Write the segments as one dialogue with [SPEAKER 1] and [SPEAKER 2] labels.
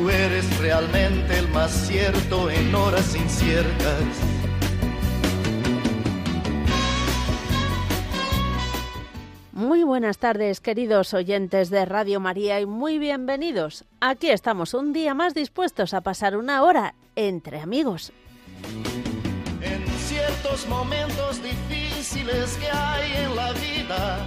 [SPEAKER 1] Tú eres realmente el más cierto en horas inciertas.
[SPEAKER 2] Muy buenas tardes, queridos oyentes de Radio María, y muy bienvenidos. Aquí estamos un día más dispuestos a pasar una hora entre amigos.
[SPEAKER 1] En ciertos momentos difíciles que hay en la vida,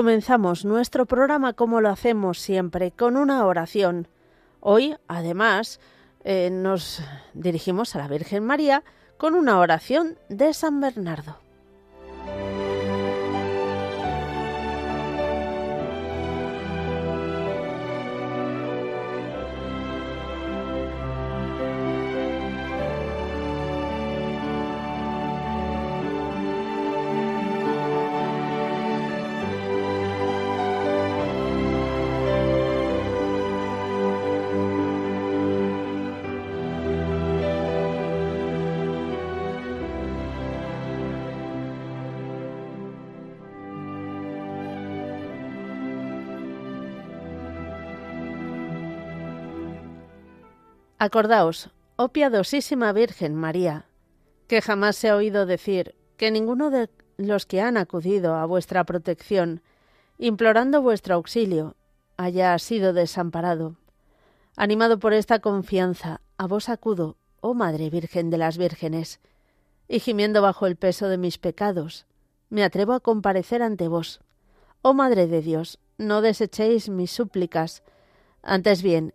[SPEAKER 2] Comenzamos nuestro programa como lo hacemos siempre, con una oración. Hoy, además, eh, nos dirigimos a la Virgen María con una oración de San Bernardo. Acordaos, oh piadosísima Virgen María, que jamás se ha oído decir que ninguno de los que han acudido a vuestra protección, implorando vuestro auxilio, haya sido desamparado. Animado por esta confianza, a vos acudo, oh Madre Virgen de las Vírgenes, y gimiendo bajo el peso de mis pecados, me atrevo a comparecer ante vos. Oh Madre de Dios, no desechéis mis súplicas, antes bien,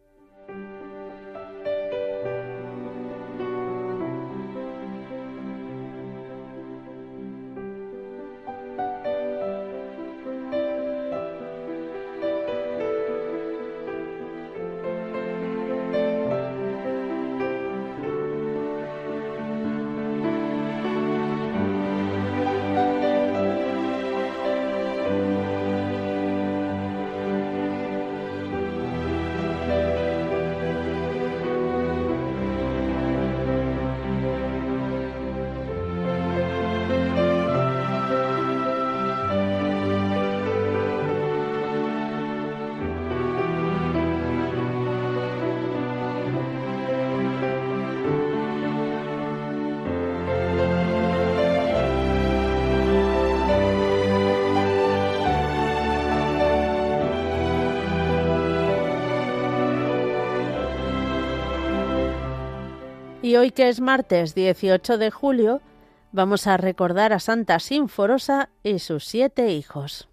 [SPEAKER 2] Y hoy que es martes 18 de julio, vamos a recordar a Santa Sinforosa y sus siete hijos.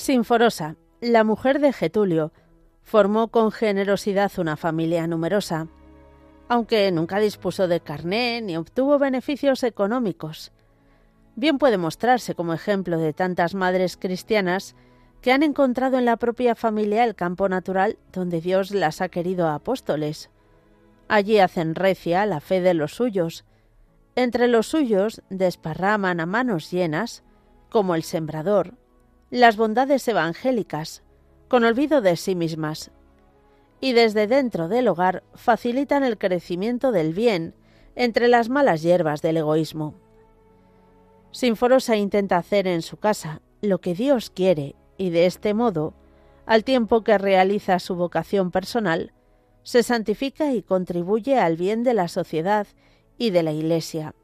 [SPEAKER 2] Sinforosa, la mujer de Getulio, formó con generosidad una familia numerosa, aunque nunca dispuso de carné ni obtuvo beneficios económicos. Bien puede mostrarse como ejemplo de tantas madres cristianas que han encontrado en la propia familia el campo natural donde Dios las ha querido apóstoles. Allí hacen recia la fe de los suyos. Entre los suyos desparraman a manos llenas, como el sembrador, las bondades evangélicas, con olvido de sí mismas, y desde dentro del hogar facilitan el crecimiento del bien entre las malas hierbas del egoísmo. Sinforosa intenta hacer en su casa lo que Dios quiere y de este modo, al tiempo que realiza su vocación personal, se santifica y contribuye al bien de la sociedad y de la Iglesia.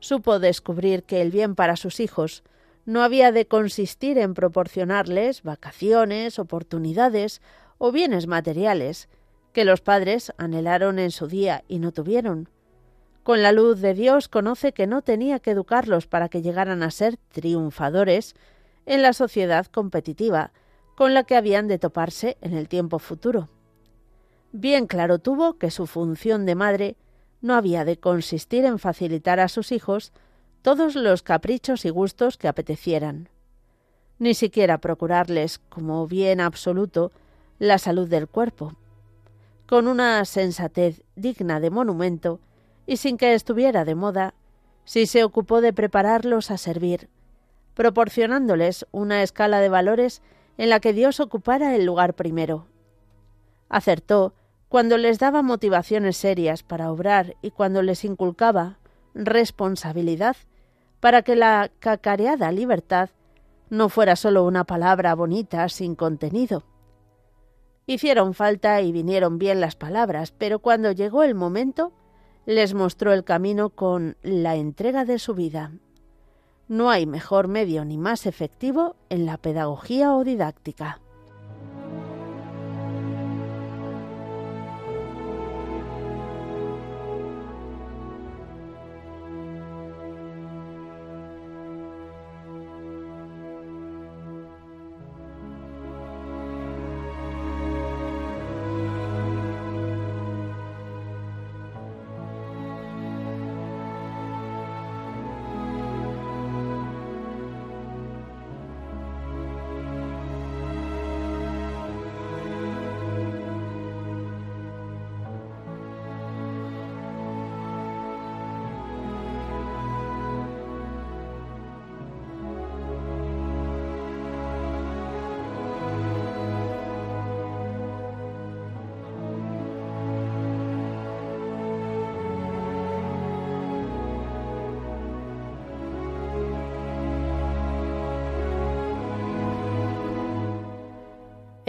[SPEAKER 2] Supo descubrir que el bien para sus hijos no había de consistir en proporcionarles vacaciones, oportunidades o bienes materiales que los padres anhelaron en su día y no tuvieron. Con la luz de Dios conoce que no tenía que educarlos para que llegaran a ser triunfadores en la sociedad competitiva con la que habían de toparse en el tiempo futuro. Bien claro tuvo que su función de madre no había de consistir en facilitar a sus hijos todos los caprichos y gustos que apetecieran, ni siquiera procurarles como bien absoluto la salud del cuerpo, con una sensatez digna de monumento y sin que estuviera de moda, si se ocupó de prepararlos a servir, proporcionándoles una escala de valores en la que Dios ocupara el lugar primero. Acertó cuando les daba motivaciones serias para obrar y cuando les inculcaba responsabilidad para que la cacareada libertad no fuera sólo una palabra bonita sin contenido. Hicieron falta y vinieron bien las palabras, pero cuando llegó el momento, les mostró el camino con la entrega de su vida. No hay mejor medio ni más efectivo en la pedagogía o didáctica.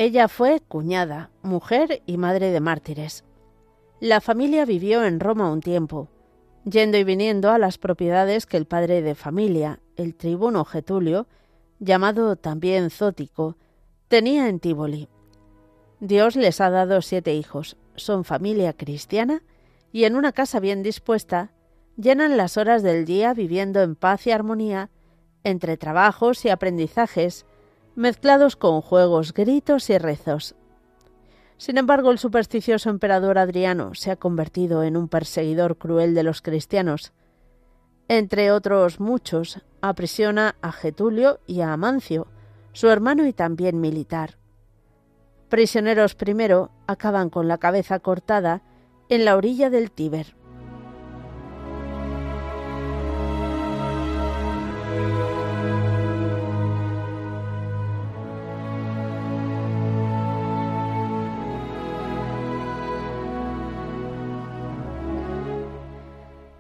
[SPEAKER 2] Ella fue cuñada, mujer y madre de mártires. La familia vivió en Roma un tiempo, yendo y viniendo a las propiedades que el padre de familia, el tribuno Getulio, llamado también Zótico, tenía en Tívoli. Dios les ha dado siete hijos, son familia cristiana y en una casa bien dispuesta, llenan las horas del día viviendo en paz y armonía, entre trabajos y aprendizajes, mezclados con juegos, gritos y rezos. Sin embargo, el supersticioso emperador Adriano se ha convertido en un perseguidor cruel de los cristianos. Entre otros muchos, aprisiona a Getulio y a Amancio, su hermano y también militar. Prisioneros primero acaban con la cabeza cortada en la orilla del Tíber.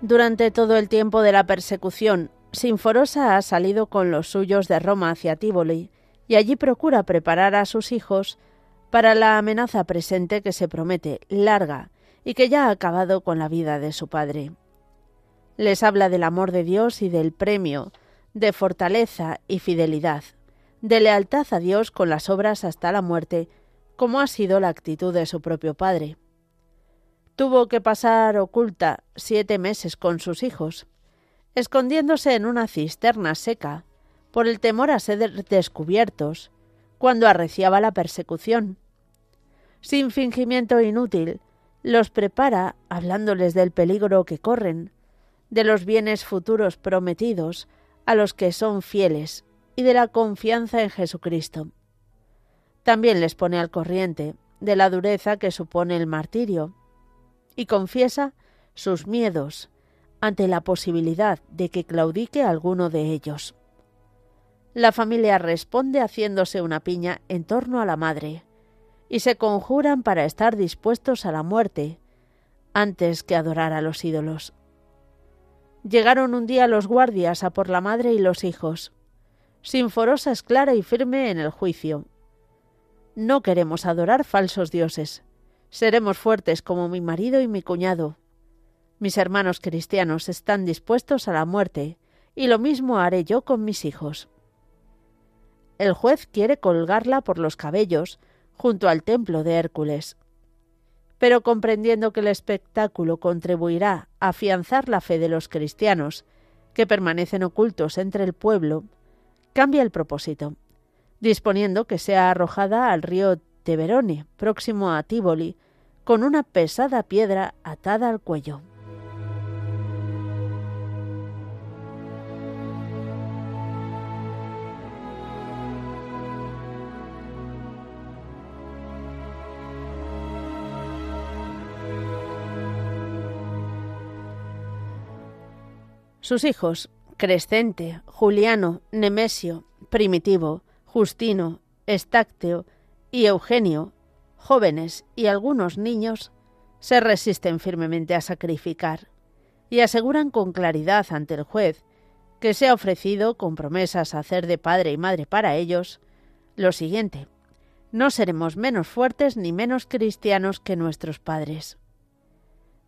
[SPEAKER 2] Durante todo el tiempo de la persecución, Sinforosa ha salido con los suyos de Roma hacia Tívoli y allí procura preparar a sus hijos para la amenaza presente que se promete larga y que ya ha acabado con la vida de su padre. Les habla del amor de Dios y del premio, de fortaleza y fidelidad, de lealtad a Dios con las obras hasta la muerte, como ha sido la actitud de su propio padre. Tuvo que pasar oculta siete meses con sus hijos, escondiéndose en una cisterna seca, por el temor a ser descubiertos, cuando arreciaba la persecución. Sin fingimiento inútil, los prepara hablándoles del peligro que corren, de los bienes futuros prometidos a los que son fieles y de la confianza en Jesucristo. También les pone al corriente de la dureza que supone el martirio, y confiesa sus miedos ante la posibilidad de que claudique alguno de ellos. La familia responde haciéndose una piña en torno a la madre, y se conjuran para estar dispuestos a la muerte antes que adorar a los ídolos. Llegaron un día los guardias a por la madre y los hijos. Sinforosa es clara y firme en el juicio. No queremos adorar falsos dioses. Seremos fuertes como mi marido y mi cuñado. Mis hermanos cristianos están dispuestos a la muerte, y lo mismo haré yo con mis hijos. El juez quiere colgarla por los cabellos junto al templo de Hércules. Pero comprendiendo que el espectáculo contribuirá a afianzar la fe de los cristianos, que permanecen ocultos entre el pueblo, cambia el propósito, disponiendo que sea arrojada al río Teverone, próximo a Tívoli, con una pesada piedra atada al cuello. Sus hijos, Crescente, Juliano, Nemesio, Primitivo, Justino, Estácteo y Eugenio, jóvenes y algunos niños, se resisten firmemente a sacrificar y aseguran con claridad ante el juez que se ha ofrecido con promesas a hacer de padre y madre para ellos lo siguiente no seremos menos fuertes ni menos cristianos que nuestros padres.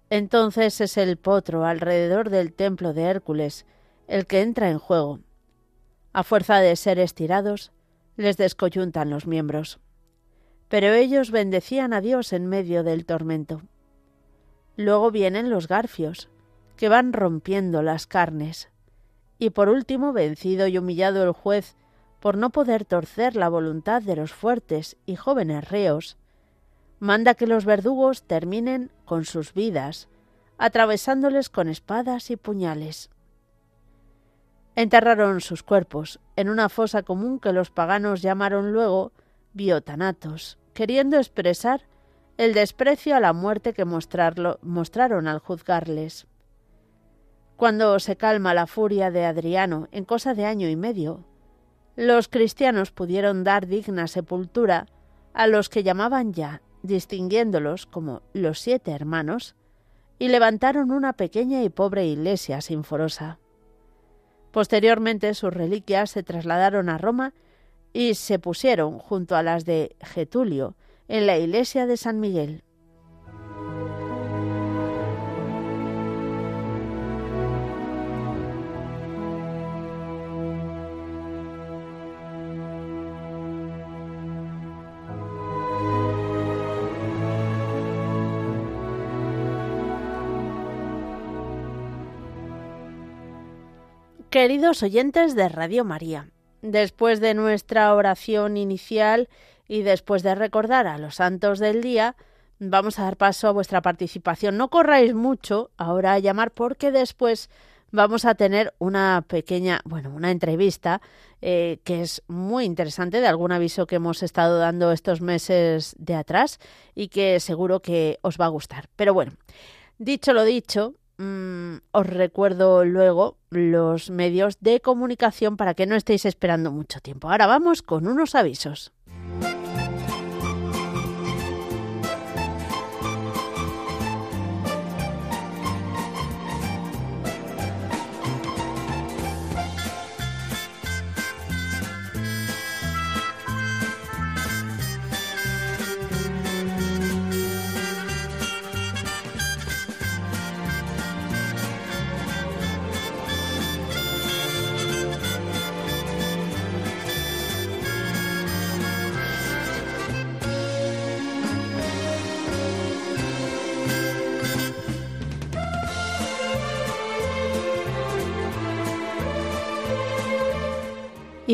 [SPEAKER 2] Entonces es el potro alrededor del templo de Hércules el que entra en juego. A fuerza de ser estirados, les descoyuntan los miembros pero ellos bendecían a Dios en medio del tormento. Luego vienen los garfios, que van rompiendo las carnes. Y por último, vencido y humillado el juez por no poder torcer la voluntad de los fuertes y jóvenes reos, manda que los verdugos terminen con sus vidas, atravesándoles con espadas y puñales. Enterraron sus cuerpos en una fosa común que los paganos llamaron luego biotanatos, queriendo expresar el desprecio a la muerte que mostraron al juzgarles. Cuando se calma la furia de Adriano en cosa de año y medio, los cristianos pudieron dar digna sepultura a los que llamaban ya, distinguiéndolos como los siete hermanos, y levantaron una pequeña y pobre iglesia sinforosa. Posteriormente sus reliquias se trasladaron a Roma y se pusieron junto a las de Getulio en la iglesia de San Miguel. Queridos oyentes de Radio María, Después de nuestra oración inicial y después de recordar a los santos del día, vamos a dar paso a vuestra participación. No corráis mucho ahora a llamar porque después vamos a tener una pequeña, bueno, una entrevista eh, que es muy interesante de algún aviso que hemos estado dando estos meses de atrás y que seguro que os va a gustar. Pero bueno, dicho lo dicho, mm, os recuerdo luego los medios de comunicación para que no estéis esperando mucho tiempo. Ahora vamos con unos avisos.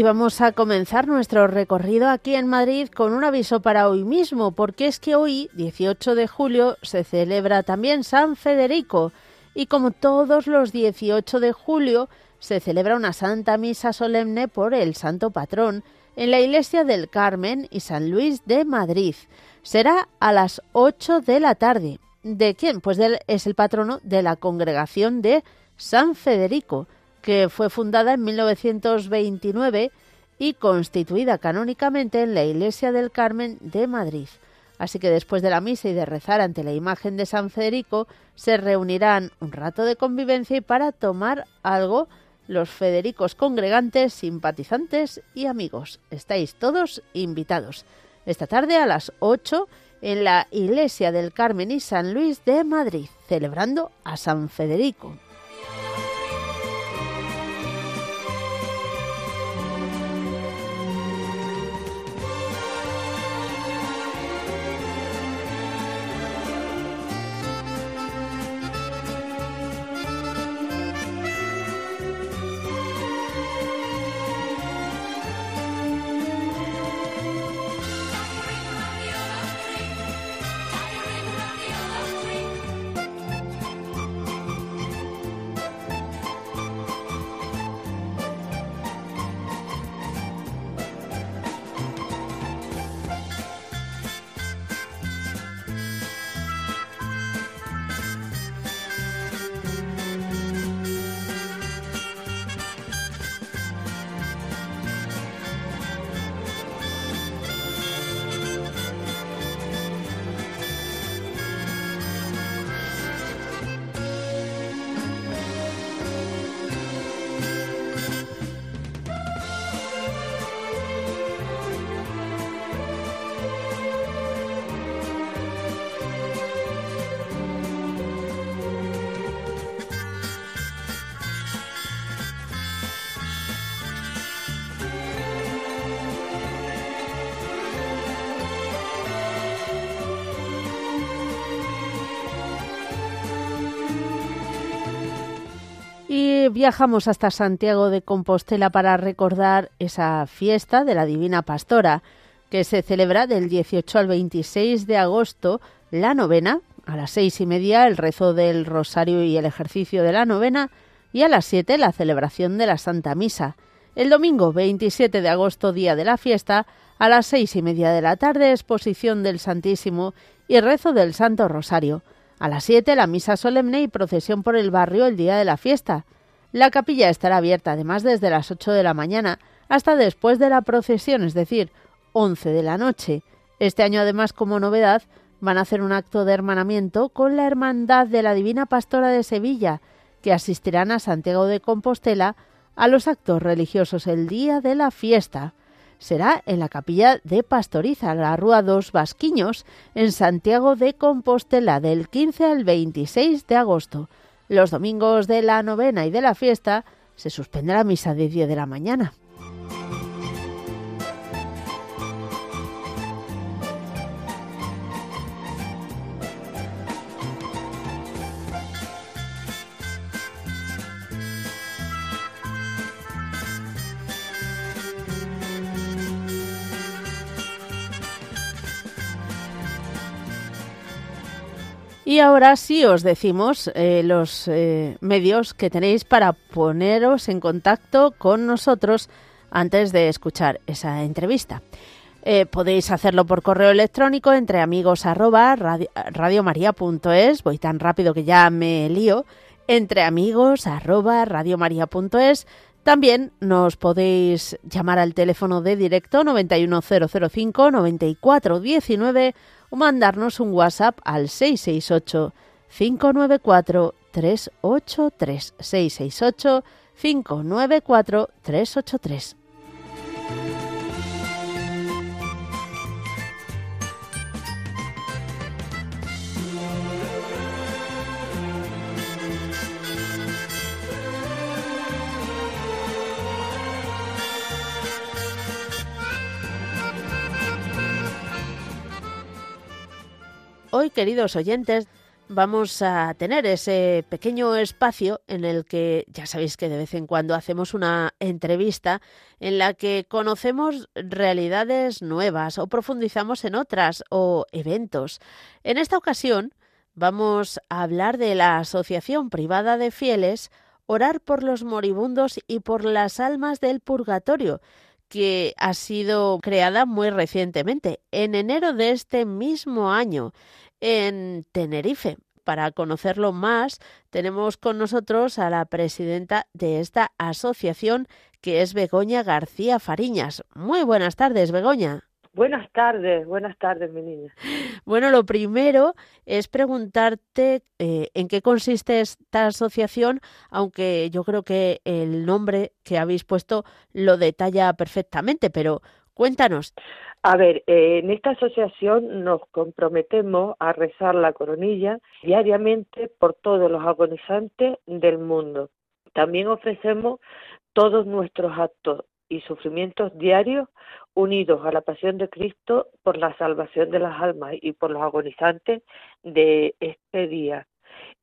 [SPEAKER 2] Y vamos a comenzar nuestro recorrido aquí en Madrid con un aviso para hoy mismo, porque es que hoy, 18 de julio, se celebra también San Federico. Y como todos los 18 de julio, se celebra una Santa Misa solemne por el Santo Patrón en la Iglesia del Carmen y San Luis de Madrid. Será a las 8 de la tarde. ¿De quién? Pues es el patrono de la congregación de San Federico que fue fundada en 1929 y constituida canónicamente en la Iglesia del Carmen de Madrid. Así que después de la misa y de rezar ante la imagen de San Federico, se reunirán un rato de convivencia y para tomar algo los Federicos congregantes, simpatizantes y amigos. Estáis todos invitados. Esta tarde a las 8 en la Iglesia del Carmen y San Luis de Madrid, celebrando a San Federico. Viajamos hasta Santiago de Compostela para recordar esa fiesta de la Divina Pastora, que se celebra del 18 al 26 de agosto, la novena, a las seis y media el rezo del rosario y el ejercicio de la novena, y a las siete la celebración de la Santa Misa. El domingo 27 de agosto, día de la fiesta, a las seis y media de la tarde, exposición del Santísimo y rezo del Santo Rosario. A las 7 la misa solemne y procesión por el barrio el día de la fiesta. La capilla estará abierta además desde las 8 de la mañana hasta después de la procesión, es decir, 11 de la noche. Este año además como novedad van a hacer un acto de hermanamiento con la Hermandad de la Divina Pastora de Sevilla, que asistirán a Santiago de Compostela a los actos religiosos el día de la fiesta será en la capilla de Pastoriza, la Rúa dos Vasquiños, en Santiago de Compostela, del 15 al 26 de agosto. Los domingos de la novena y de la fiesta se suspende la misa de 10 de la mañana. Y ahora sí os decimos eh, los eh, medios que tenéis para poneros en contacto con nosotros antes de escuchar esa entrevista. Eh, podéis hacerlo por correo electrónico entre amigos arroba radiomaria.es. Voy tan rápido que ya me lío. Entre amigos arroba radiomaria.es. También nos podéis llamar al teléfono de directo 91005 9419 o mandarnos un WhatsApp al 668 594 383 668 594 383. Hoy, queridos oyentes, vamos a tener ese pequeño espacio en el que ya sabéis que de vez en cuando hacemos una entrevista en la que conocemos realidades nuevas o profundizamos en otras o eventos. En esta ocasión vamos a hablar de la Asociación Privada de Fieles Orar por los moribundos y por las almas del purgatorio, que ha sido creada muy recientemente, en enero de este mismo año, en Tenerife. Para conocerlo más, tenemos con nosotros a la presidenta de esta asociación, que es Begoña García Fariñas. Muy buenas tardes, Begoña.
[SPEAKER 3] Buenas tardes, buenas tardes, mi niña.
[SPEAKER 2] Bueno, lo primero es preguntarte eh, en qué consiste esta asociación, aunque yo creo que el nombre que habéis puesto lo detalla perfectamente, pero cuéntanos.
[SPEAKER 3] A ver, eh, en esta asociación nos comprometemos a rezar la coronilla diariamente por todos los agonizantes del mundo. También ofrecemos todos nuestros actos y sufrimientos diarios unidos a la pasión de Cristo por la salvación de las almas y por los agonizantes de este día.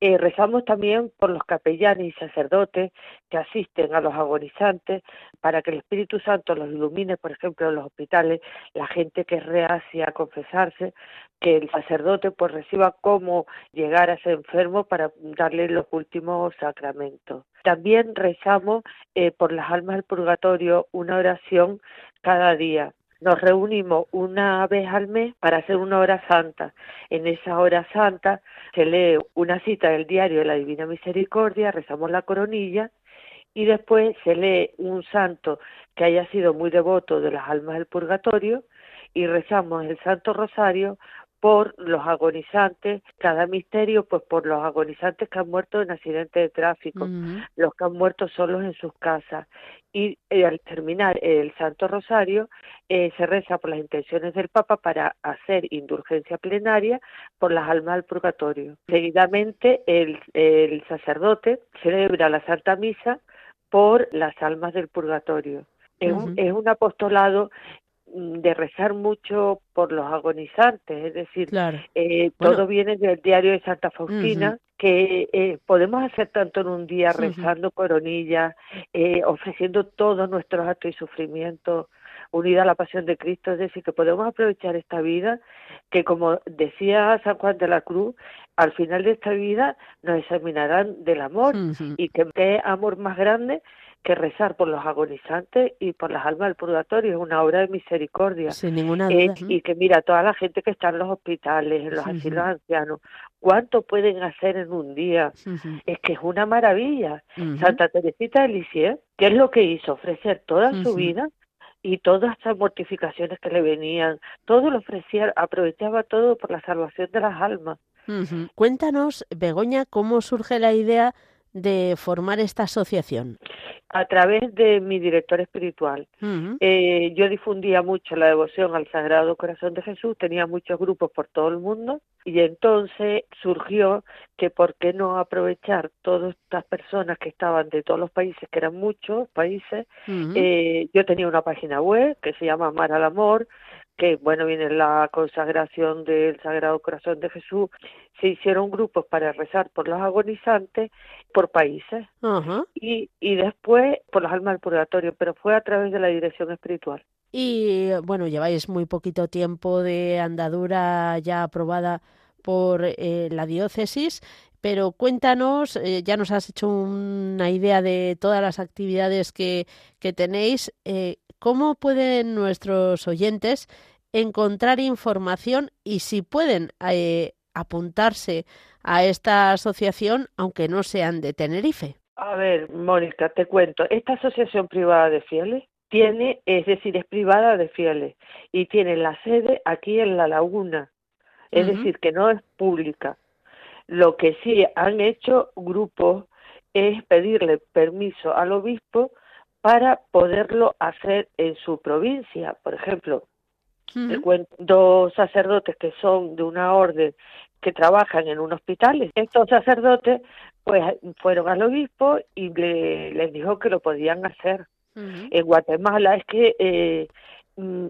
[SPEAKER 3] Eh, rezamos también por los capellanes y sacerdotes que asisten a los agonizantes para que el Espíritu Santo los ilumine, por ejemplo, en los hospitales, la gente que es reacia a confesarse, que el sacerdote pues reciba cómo llegar a ese enfermo para darle los últimos sacramentos. También rezamos eh, por las almas del purgatorio una oración cada día nos reunimos una vez al mes para hacer una hora santa. En esa hora santa se lee una cita del diario de la Divina Misericordia, rezamos la coronilla y después se lee un santo que haya sido muy devoto de las almas del purgatorio y rezamos el Santo Rosario por los agonizantes, cada misterio pues por los agonizantes que han muerto en accidentes de tráfico, los que han muerto solos en sus casas. Y eh, al terminar el Santo Rosario eh, se reza por las intenciones del Papa para hacer indulgencia plenaria por las almas del purgatorio. Seguidamente el, el sacerdote celebra la Santa Misa por las almas del purgatorio. Es, un, es, un, apostolado de rezar mucho por los agonizantes, es decir, eh, todo viene del diario de Santa Faustina, que eh, podemos hacer tanto en un día rezando coronillas, eh, ofreciendo todos nuestros actos y sufrimientos unida a la pasión de Cristo, es decir, que podemos aprovechar esta vida, que como decía San Juan de la Cruz, al final de esta vida nos examinarán del amor y que qué amor más grande que rezar por los agonizantes y por las almas del purgatorio, es una obra de misericordia.
[SPEAKER 2] Sin ninguna duda.
[SPEAKER 3] y que mira, toda la gente que está en los hospitales, en los asilos ancianos, ¿cuánto pueden hacer en un día? Es que es una maravilla. Santa Teresita de Lisieux, ¿qué es lo que hizo? Ofrecer toda su vida y todas esas mortificaciones que le venían, todo lo ofrecía, aprovechaba todo por la salvación de las almas.
[SPEAKER 2] Cuéntanos, Begoña, cómo surge la idea de formar esta asociación?
[SPEAKER 3] A través de mi director espiritual. eh, yo difundía mucho la devoción al Sagrado Corazón de Jesús, tenía muchos grupos por todo el mundo y entonces surgió que por qué no aprovechar todas estas personas que estaban de todos los países, que eran muchos países. eh, yo tenía una página web que se llama Amar al Amor, que bueno, viene la consagración del Sagrado Corazón de Jesús, se hicieron grupos para rezar por los agonizantes por países y, y después por las almas del purgatorio, pero fue a través de la dirección espiritual.
[SPEAKER 2] Y bueno, lleváis muy poquito tiempo de andadura ya aprobada por eh, la diócesis. Pero cuéntanos, eh, ya nos has hecho una idea de todas las actividades que, que tenéis. ¿Cómo pueden nuestros oyentes encontrar información y si pueden apuntarse a esta asociación, aunque no sean de Tenerife?
[SPEAKER 3] A ver, Mónica, te cuento. Esta asociación privada de fieles tiene, es decir, es privada de fieles y tiene la sede aquí en La Laguna, es decir, que no es pública. Lo que sí han hecho grupos es pedirle permiso al obispo para poderlo hacer en su provincia. Por ejemplo, dos sacerdotes que son de una orden que trabajan en un hospital. Estos sacerdotes pues fueron al obispo y le, les dijo que lo podían hacer. En Guatemala es que, eh,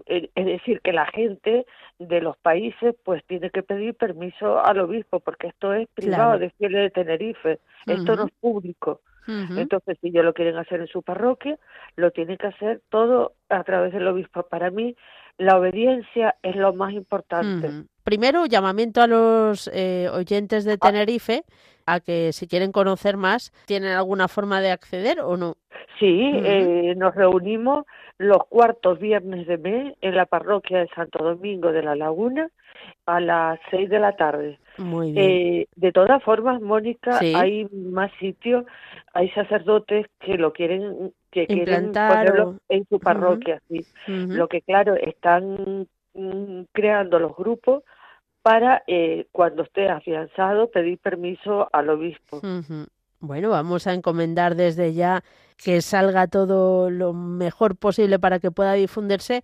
[SPEAKER 3] es decir, que la gente de los países pues tiene que pedir permiso al obispo porque esto es privado de fieles de Tenerife, esto no es público. Entonces, si ellos lo quieren hacer en su parroquia, lo tienen que hacer todo a través del obispo. Para mí, la obediencia es lo más importante.
[SPEAKER 2] Primero, llamamiento a los eh, oyentes de ah. Tenerife a que si quieren conocer más, ¿tienen alguna forma de acceder o no?
[SPEAKER 3] Sí, eh, nos reunimos los cuartos viernes de mes en la parroquia de Santo Domingo de la Laguna a las seis de la tarde.
[SPEAKER 2] Muy bien.
[SPEAKER 3] Eh, de todas formas, Mónica, hay más sitios, hay sacerdotes que lo quieren, que quieren ponerlo en su parroquia. sí. Lo que claro, están mm, creando los grupos para eh, cuando esté afianzado pedir permiso al obispo.
[SPEAKER 2] Bueno, vamos a encomendar desde ya que salga todo lo mejor posible para que pueda difundirse,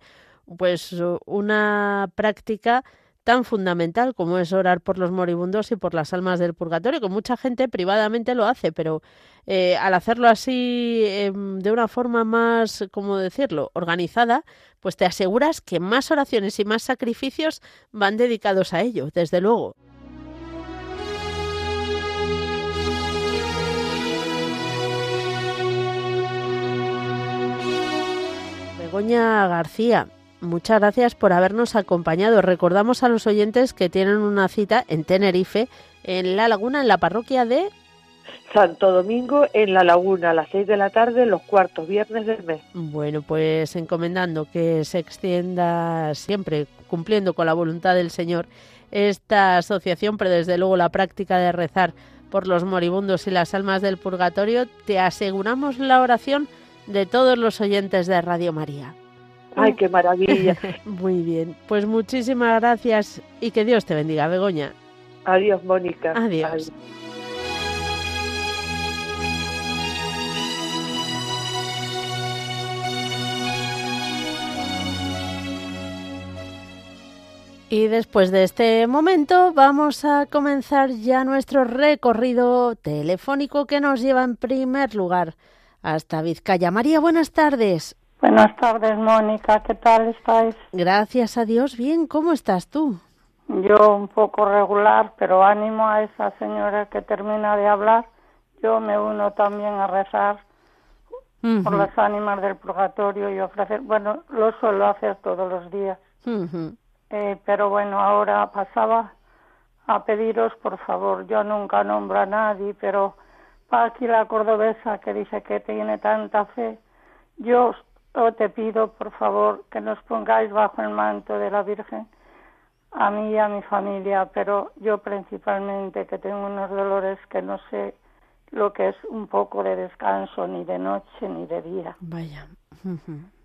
[SPEAKER 2] pues una práctica tan fundamental como es orar por los moribundos y por las almas del purgatorio, que mucha gente privadamente lo hace, pero eh, al hacerlo así em, de una forma más, ¿cómo decirlo?, organizada, pues te aseguras que más oraciones y más sacrificios van dedicados a ello, desde luego. Begoña García, muchas gracias por habernos acompañado. Recordamos a los oyentes que tienen una cita en Tenerife, en La Laguna, en la parroquia de
[SPEAKER 3] Santo Domingo en La Laguna a las seis de la tarde los cuartos viernes del mes.
[SPEAKER 2] Bueno, pues encomendando que se extienda siempre, cumpliendo con la voluntad del Señor, esta asociación, pero desde luego la práctica de rezar por los moribundos y las almas del purgatorio, te aseguramos la oración de todos los oyentes de Radio María.
[SPEAKER 3] ¡Ay, qué maravilla!
[SPEAKER 2] Muy bien, pues muchísimas gracias y que Dios te bendiga, Begoña.
[SPEAKER 3] Adiós, Mónica.
[SPEAKER 2] Adiós. Y después de este momento vamos a comenzar ya nuestro recorrido telefónico que nos lleva en primer lugar hasta Vizcaya. María, buenas tardes.
[SPEAKER 4] Buenas tardes, Mónica. ¿Qué tal estáis?
[SPEAKER 2] Gracias a Dios. Bien, ¿cómo estás tú?
[SPEAKER 4] Yo un poco regular, pero ánimo a esa señora que termina de hablar. Yo me uno también a rezar por las ánimas del purgatorio y ofrecer, bueno, lo suelo hacer todos los días. eh, pero bueno, ahora pasaba a pediros, por favor, yo nunca nombro a nadie, pero aquí la cordobesa que dice que tiene tanta fe, yo te pido, por favor, que nos pongáis bajo el manto de la Virgen, a mí y a mi familia, pero yo principalmente que tengo unos dolores que no sé lo que es un poco de descanso ni de noche ni de día.
[SPEAKER 2] Vaya.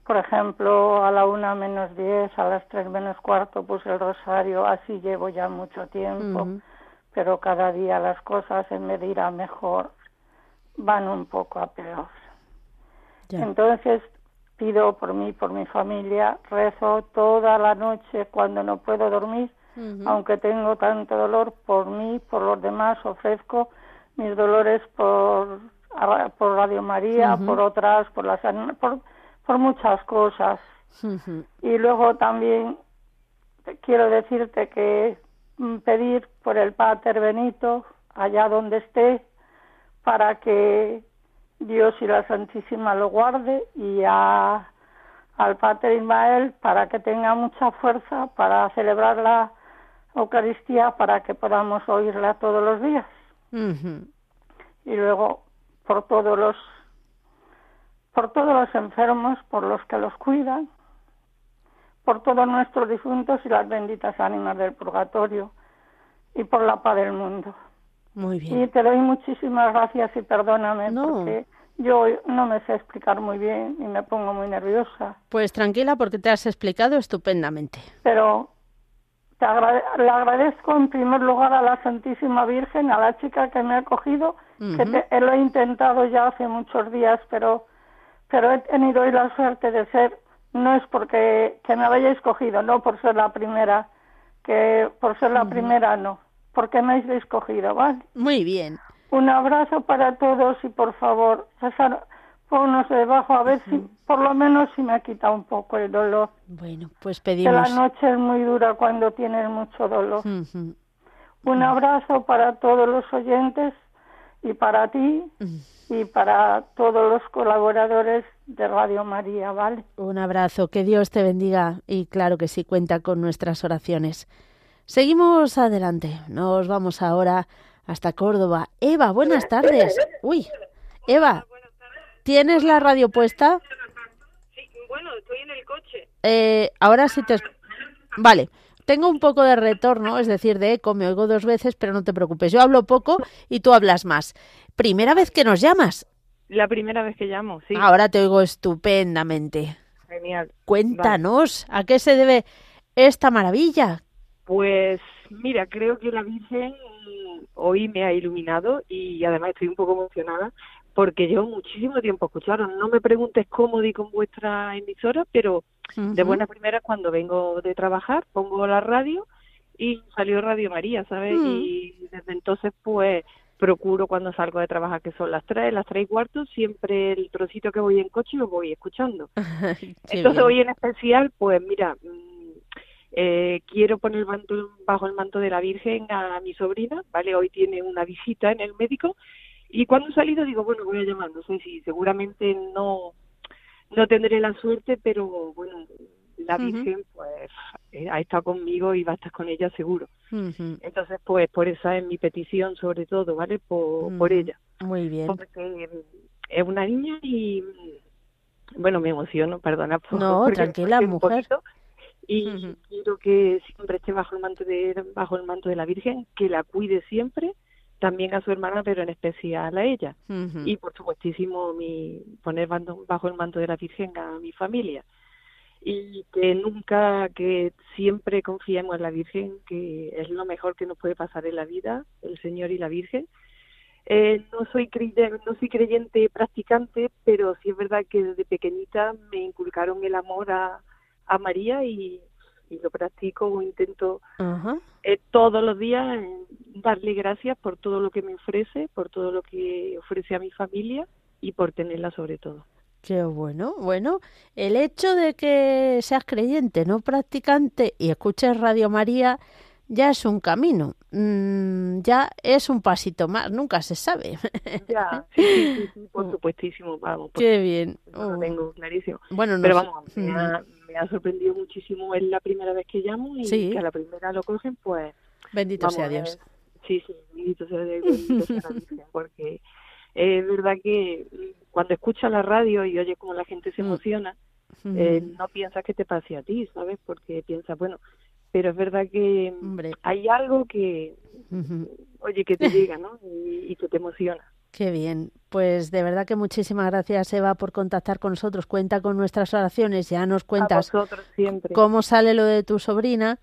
[SPEAKER 4] Por ejemplo, a la una menos diez, a las tres menos cuarto puse el rosario, así llevo ya mucho tiempo, pero cada día las cosas en vez de ir a mejor van un poco a peor. Entonces pido por mí, por mi familia, rezo toda la noche cuando no puedo dormir, aunque tengo tanto dolor por mí, por los demás, ofrezco mis dolores por, por Radio María, por otras, por las por, por muchas cosas. Y luego también quiero decirte que mm, pedir por el Pater Benito, allá donde esté, para que Dios y la Santísima lo guarde y a, al Pater Ismael para que tenga mucha fuerza para celebrar la, Eucaristía para que podamos oírla todos los días. Y luego por todos los por todos los enfermos, por los que los cuidan, por todos nuestros difuntos y las benditas ánimas del purgatorio y por la paz del mundo.
[SPEAKER 2] Muy bien.
[SPEAKER 4] Y te doy muchísimas gracias y perdóname porque yo no me sé explicar muy bien y me pongo muy nerviosa.
[SPEAKER 2] Pues tranquila porque te has explicado estupendamente.
[SPEAKER 4] Pero te le agradezco en primer lugar a la Santísima Virgen, a la chica que me ha acogido, que lo he intentado ya hace muchos días, pero, pero he tenido hoy la suerte de ser, no es porque que me hayáis cogido, no por ser la primera, que por ser la primera no, porque me habéis escogido, ¿vale?
[SPEAKER 2] Muy bien.
[SPEAKER 4] Un abrazo para todos y por favor, César, ponnos debajo a ver si por lo menos si me ha quitado un poco el dolor.
[SPEAKER 2] Bueno, pues pedimos.
[SPEAKER 4] Que la noche es muy dura cuando tienes mucho dolor. Un abrazo para todos los oyentes y para ti y para todos los colaboradores de Radio María, ¿vale?
[SPEAKER 2] Un abrazo, que Dios te bendiga y claro que sí cuenta con nuestras oraciones. Seguimos adelante, nos vamos ahora hasta Córdoba. Eva, buenas tardes. Uy, Eva, ¿tienes la radio puesta?
[SPEAKER 5] Sí, bueno, estoy en el coche.
[SPEAKER 2] Eh, ahora sí te... Vale, tengo un poco de retorno, es decir, de eco, me oigo dos veces, pero no te preocupes, yo hablo poco y tú hablas más. ¿Primera vez que nos llamas?
[SPEAKER 5] La primera vez que llamo, sí.
[SPEAKER 2] Ahora te oigo estupendamente.
[SPEAKER 5] Genial.
[SPEAKER 2] Cuéntanos, ¿a qué se debe esta maravilla?
[SPEAKER 5] Pues mira, creo que la Virgen hoy me ha iluminado y además estoy un poco emocionada porque llevo muchísimo tiempo escuchando. No me preguntes cómo di con vuestra emisora, pero de buena primera cuando vengo de trabajar pongo la radio y salió Radio María, ¿sabes? Mm. Y desde entonces pues procuro cuando salgo de trabajar, que son las tres, las tres y cuarto, siempre el trocito que voy en coche lo voy escuchando. Entonces hoy en especial, pues mira, eh, quiero poner bajo el manto de la Virgen a mi sobrina, ¿vale? Hoy tiene una visita en el médico y cuando he salido digo, bueno, voy a llamar, no sé si seguramente no, no tendré la suerte, pero bueno, la Virgen pues eh, ha estado conmigo y va a estar con ella seguro. Entonces, pues por esa es mi petición sobre todo, ¿vale? Por, por ella.
[SPEAKER 2] Muy bien.
[SPEAKER 5] Porque es una niña y, bueno, me emociono, perdona. Por,
[SPEAKER 2] no, tranquila, mujer
[SPEAKER 5] y quiero que siempre esté bajo el manto de bajo el manto de la Virgen, que la cuide siempre, también a su hermana, pero en especial a ella. Y por supuestísimo mi poner bajo el manto de la Virgen a mi familia. Y que nunca, que siempre confiemos en la Virgen, que es lo mejor que nos puede pasar en la vida, el Señor y la Virgen. Eh, no soy creyente, no soy creyente practicante, pero sí es verdad que desde pequeñita me inculcaron el amor a, a María y, lo practico o intento eh, todos los días darle gracias por todo lo que me ofrece, por todo lo que ofrece a mi familia y por tenerla sobre todo.
[SPEAKER 2] Qué bueno, bueno, el hecho de que seas creyente, no practicante y escuches Radio María ya es un camino, mm, ya es un pasito más, nunca se sabe.
[SPEAKER 5] Ya, sí, sí, por mm. supuestísimo, vamos.
[SPEAKER 2] Qué bien.
[SPEAKER 5] Lo oh. tengo clarísimo.
[SPEAKER 2] Bueno,
[SPEAKER 5] Pero vamos, me ha, me ha, sorprendido muchísimo, es la primera vez que llamo y que a la primera lo cogen, pues...
[SPEAKER 2] Bendito sea Dios.
[SPEAKER 5] sí, sí, bendito sea Dios, bendito sea Dios, porque es verdad que cuando escuchas la radio y oyes cómo la gente se mm. emociona, eh, no piensas que te pase a ti, ¿sabes? Porque piensas, bueno, pero es verdad que hay algo que, oye, que te llega, ¿no? Y, que te emociona.
[SPEAKER 2] Qué bien. Pues de verdad que muchísimas gracias, Eva, por contactar con nosotros. Cuenta con nuestras oraciones, ya nos cuentas cómo sale lo de tu sobrina.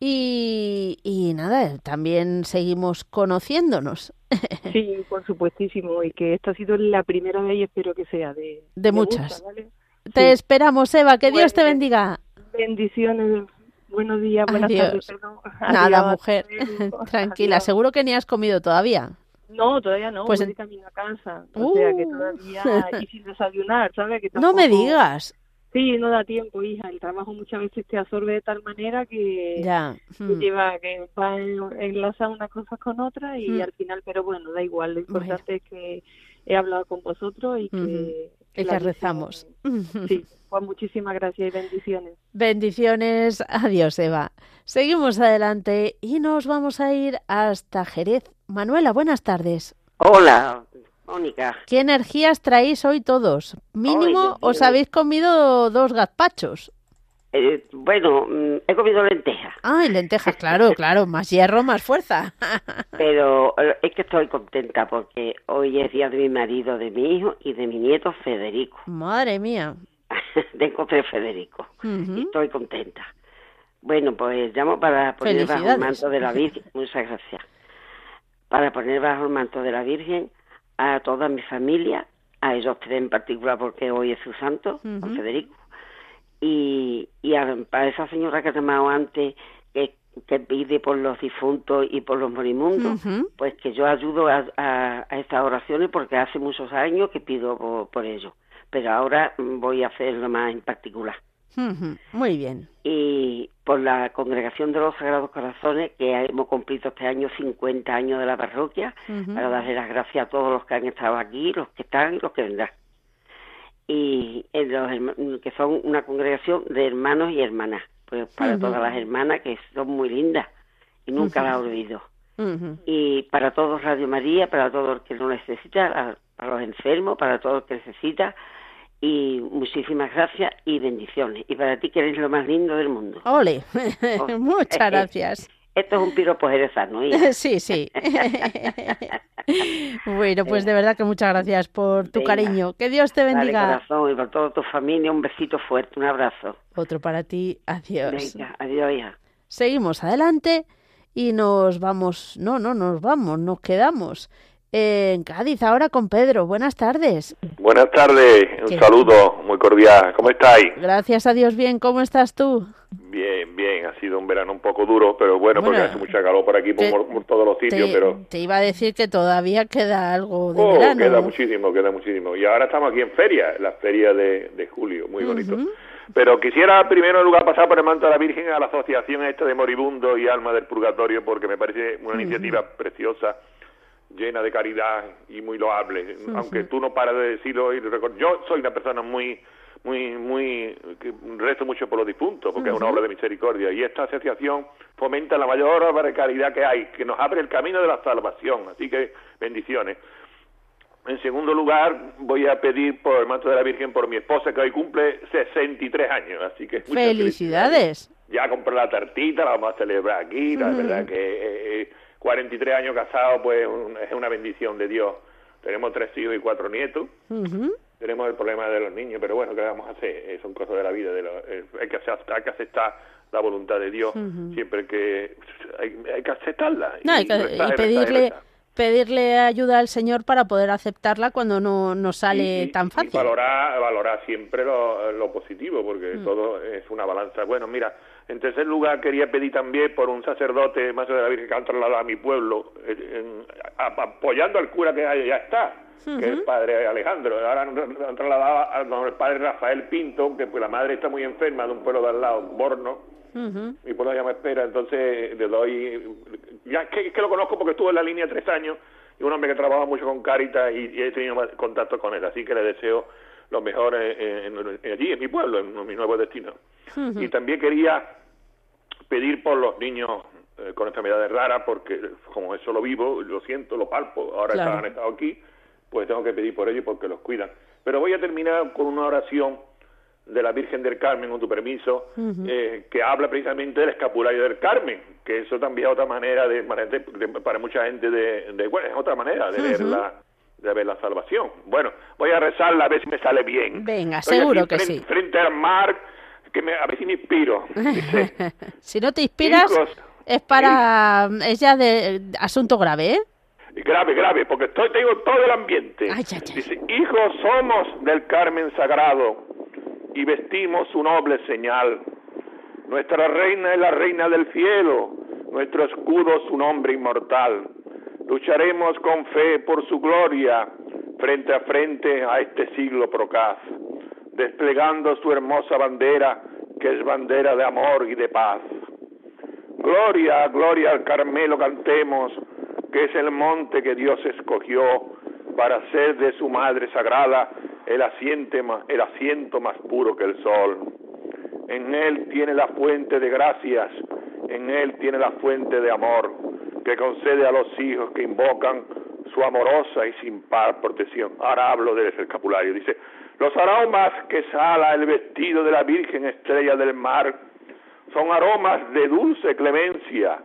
[SPEAKER 2] Y, y nada, también seguimos conociéndonos.
[SPEAKER 5] Sí, por supuestísimo, y que esta ha sido la primera vez y espero que sea de,
[SPEAKER 2] de, muchas. Te esperamos, Eva, que Dios te bendiga.
[SPEAKER 5] Bendiciones, Buenos días, buenas tardes.
[SPEAKER 2] Nada, mujer. Tranquila, seguro que ni has comido todavía.
[SPEAKER 5] No, todavía no, pues voy camino a casa. O sea que uh. todavía y sin desayunar, ¿sabes? Que
[SPEAKER 2] No me digas.
[SPEAKER 5] Sí, no da tiempo, hija. El trabajo muchas veces te absorbe de tal manera que,
[SPEAKER 2] ya.
[SPEAKER 5] Hmm. lleva que va enlazar unas cosas con otras y hmm. al final, pero bueno, da igual. Lo importante es que he hablado con vosotros y que
[SPEAKER 2] Y que rezamos.
[SPEAKER 5] Sí, pues muchísimas gracias y bendiciones.
[SPEAKER 2] Bendiciones. Adiós, Eva. Seguimos adelante y nos vamos a ir hasta Jerez. Manuela, buenas tardes.
[SPEAKER 6] Hola, Mónica.
[SPEAKER 2] ¿Qué energías traéis hoy todos? Mínimo os habéis comido dos gazpachos.
[SPEAKER 6] Eh, bueno, mm, he comido lentejas.
[SPEAKER 2] Ah, lentejas, claro, claro, más hierro, más fuerza.
[SPEAKER 6] Pero eh, es que estoy contenta porque hoy es día de mi marido, de mi hijo y de mi nieto Federico.
[SPEAKER 2] Madre mía.
[SPEAKER 6] Tengo tres Federico. Estoy contenta. Bueno, pues llamo para poner bajo el manto de la Virgen. Muchas gracias. Para poner bajo el manto de la Virgen a toda mi familia, a ellos tres en particular porque hoy es su santo, Federico y, y a, para esa señora que ha llamado antes, que, que, pide por los difuntos y por los morimundos, pues que yo ayudo a, a, estas oraciones porque hace muchos años que pido por, por ello, pero ahora voy a hacerlo más en particular.
[SPEAKER 2] Muy bien.
[SPEAKER 6] Y por la Congregación de los Sagrados Corazones, que hemos cumplido este año 50 años de la parroquia, para darle las gracias a todos los que han estado aquí, los que están y los que vendrán y los, que son una congregación de hermanos y hermanas, pues para todas las hermanas que son muy lindas y nunca las olvido. Y para todos Radio María, para todo el que lo necesita, para los enfermos, para todo el que necesita, y muchísimas gracias y bendiciones. Y para ti que eres lo más lindo del mundo.
[SPEAKER 2] Ole, oh, muchas gracias.
[SPEAKER 6] Esto es un piropo jerezano,
[SPEAKER 2] Sí, sí. bueno, pues de verdad que muchas gracias por tu cariño. Que Dios te bendiga.
[SPEAKER 6] Vale, corazón, y por toda tu familia, un besito fuerte, un abrazo.
[SPEAKER 2] Otro para ti, adiós.
[SPEAKER 6] Venga, adiós, ya.
[SPEAKER 2] Seguimos adelante y nos vamos, no, no nos vamos, nos quedamos en Cádiz ahora con Pedro. Buenas tardes.
[SPEAKER 7] Buenas tardes, un saludo muy cordial. ¿Cómo estáis?
[SPEAKER 2] Gracias a Dios, bien. ¿Cómo estás tú?
[SPEAKER 7] Bien, bien. Ha sido un verano un poco duro, pero bueno, porque hace mucha calor por aquí, por, todos los sitios.
[SPEAKER 2] Te,
[SPEAKER 7] pero
[SPEAKER 2] te iba a decir que todavía queda algo de
[SPEAKER 7] oh,
[SPEAKER 2] verano.
[SPEAKER 7] Queda muchísimo, queda muchísimo. Y ahora estamos aquí en feria, la feria de, julio, muy bonito. Pero quisiera primero en lugar pasar por el manto de la Virgen a la asociación esta de Moribundo y Alma del Purgatorio, porque me parece una iniciativa preciosa llena de caridad y muy loable, aunque tú no paras de decirlo y yo soy una persona muy muy muy que rezo mucho por los difuntos porque es una obra de misericordia y esta asociación fomenta la mayor obra de caridad que hay, que nos abre el camino de la salvación, así que bendiciones. En segundo lugar, voy a pedir por el manto de la Virgen por mi esposa que hoy cumple 63 años, así que
[SPEAKER 2] felicidades.
[SPEAKER 7] Ya compré la tartita, la vamos a celebrar aquí, la verdad que eh, eh 43 años casados, pues es una bendición de Dios. Tenemos tres hijos y cuatro nietos. Tenemos el problema de los niños, pero bueno, ¿qué vamos a hacer? Son cosas de la vida. De eh, hay, que aceptar, que aceptar la voluntad de Dios siempre que hay, que aceptarla.
[SPEAKER 2] y, pedirle pedirle ayuda al Señor para poder aceptarla cuando no, no sale tan fácil.
[SPEAKER 7] valorar, valorar siempre lo, lo positivo, porque mm. todo es una balanza. Bueno, mira, en tercer lugar, quería pedir también por un sacerdote más de la Virgen que han trasladado a mi pueblo, eh, apoyando al cura que ya está, que es el padre Alejandro. Ahora han trasladado al padre Rafael Pinto, que pues la madre está muy enferma de un pueblo de al lado, Borno, mi pueblo ya me espera, entonces le doy... Ya es que, lo conozco porque estuvo en la línea tres años, y un hombre que trabaja mucho con Caritas y, he tenido contacto con él, así que le deseo lo mejor allí, en mi pueblo, en, mi nuevo destino. Y también quería pedir por los niños eh, con enfermedades raras, porque como eso lo vivo, lo siento, lo palpo, ahora han estado aquí, pues tengo que pedir por ellos porque los cuidan. Pero voy a terminar con una oración de la Virgen del Carmen, con tu permiso, eh, que habla precisamente del escapulario del Carmen, que eso también es otra manera de, para mucha gente de, bueno, es otra manera de ver la de ver la salvación. Bueno, voy a rezarla a ver si me sale bien.
[SPEAKER 2] Venga, seguro que sí.
[SPEAKER 7] Frente al mar, que me, a ver si me inspiro.
[SPEAKER 2] si no te inspiras, es para... es ya de asunto grave, ¿eh?
[SPEAKER 7] Grave, grave, porque estoy, tengo todo el ambiente. Dice, hijos somos del Carmen Sagrado y vestimos su noble señal. Nuestra reina es la reina del cielo, nuestro escudo su nombre inmortal. Lucharemos con fe por su gloria frente a frente a este siglo procaz desplegando su hermosa bandera, que es bandera de amor y de paz. Gloria, gloria al Carmelo cantemos, que es el monte que Dios escogió para ser de su madre sagrada el, asiente, el asiento más puro que el sol. En Él tiene la fuente de gracias, en Él tiene la fuente de amor, que concede a los hijos que invocan su amorosa y sin par protección. Ahora hablo del escapulario. Dice, los aromas que exhala el vestido de la Virgen Estrella del Mar son aromas de dulce clemencia,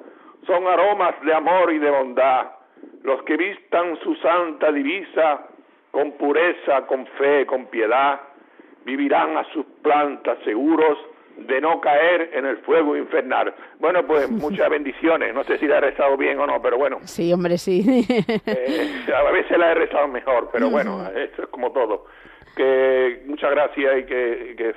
[SPEAKER 7] son aromas de amor y de bondad. Los que vistan su santa divisa con pureza, con fe, con piedad, vivirán a sus plantas seguros de no caer en el fuego infernal. Bueno, pues muchas bendiciones. No sé si la he rezado bien o no, pero bueno.
[SPEAKER 2] Sí, hombre, sí.
[SPEAKER 7] Eh, a veces la he rezado mejor, pero bueno, esto es como todo. Que muchas gracias y que, que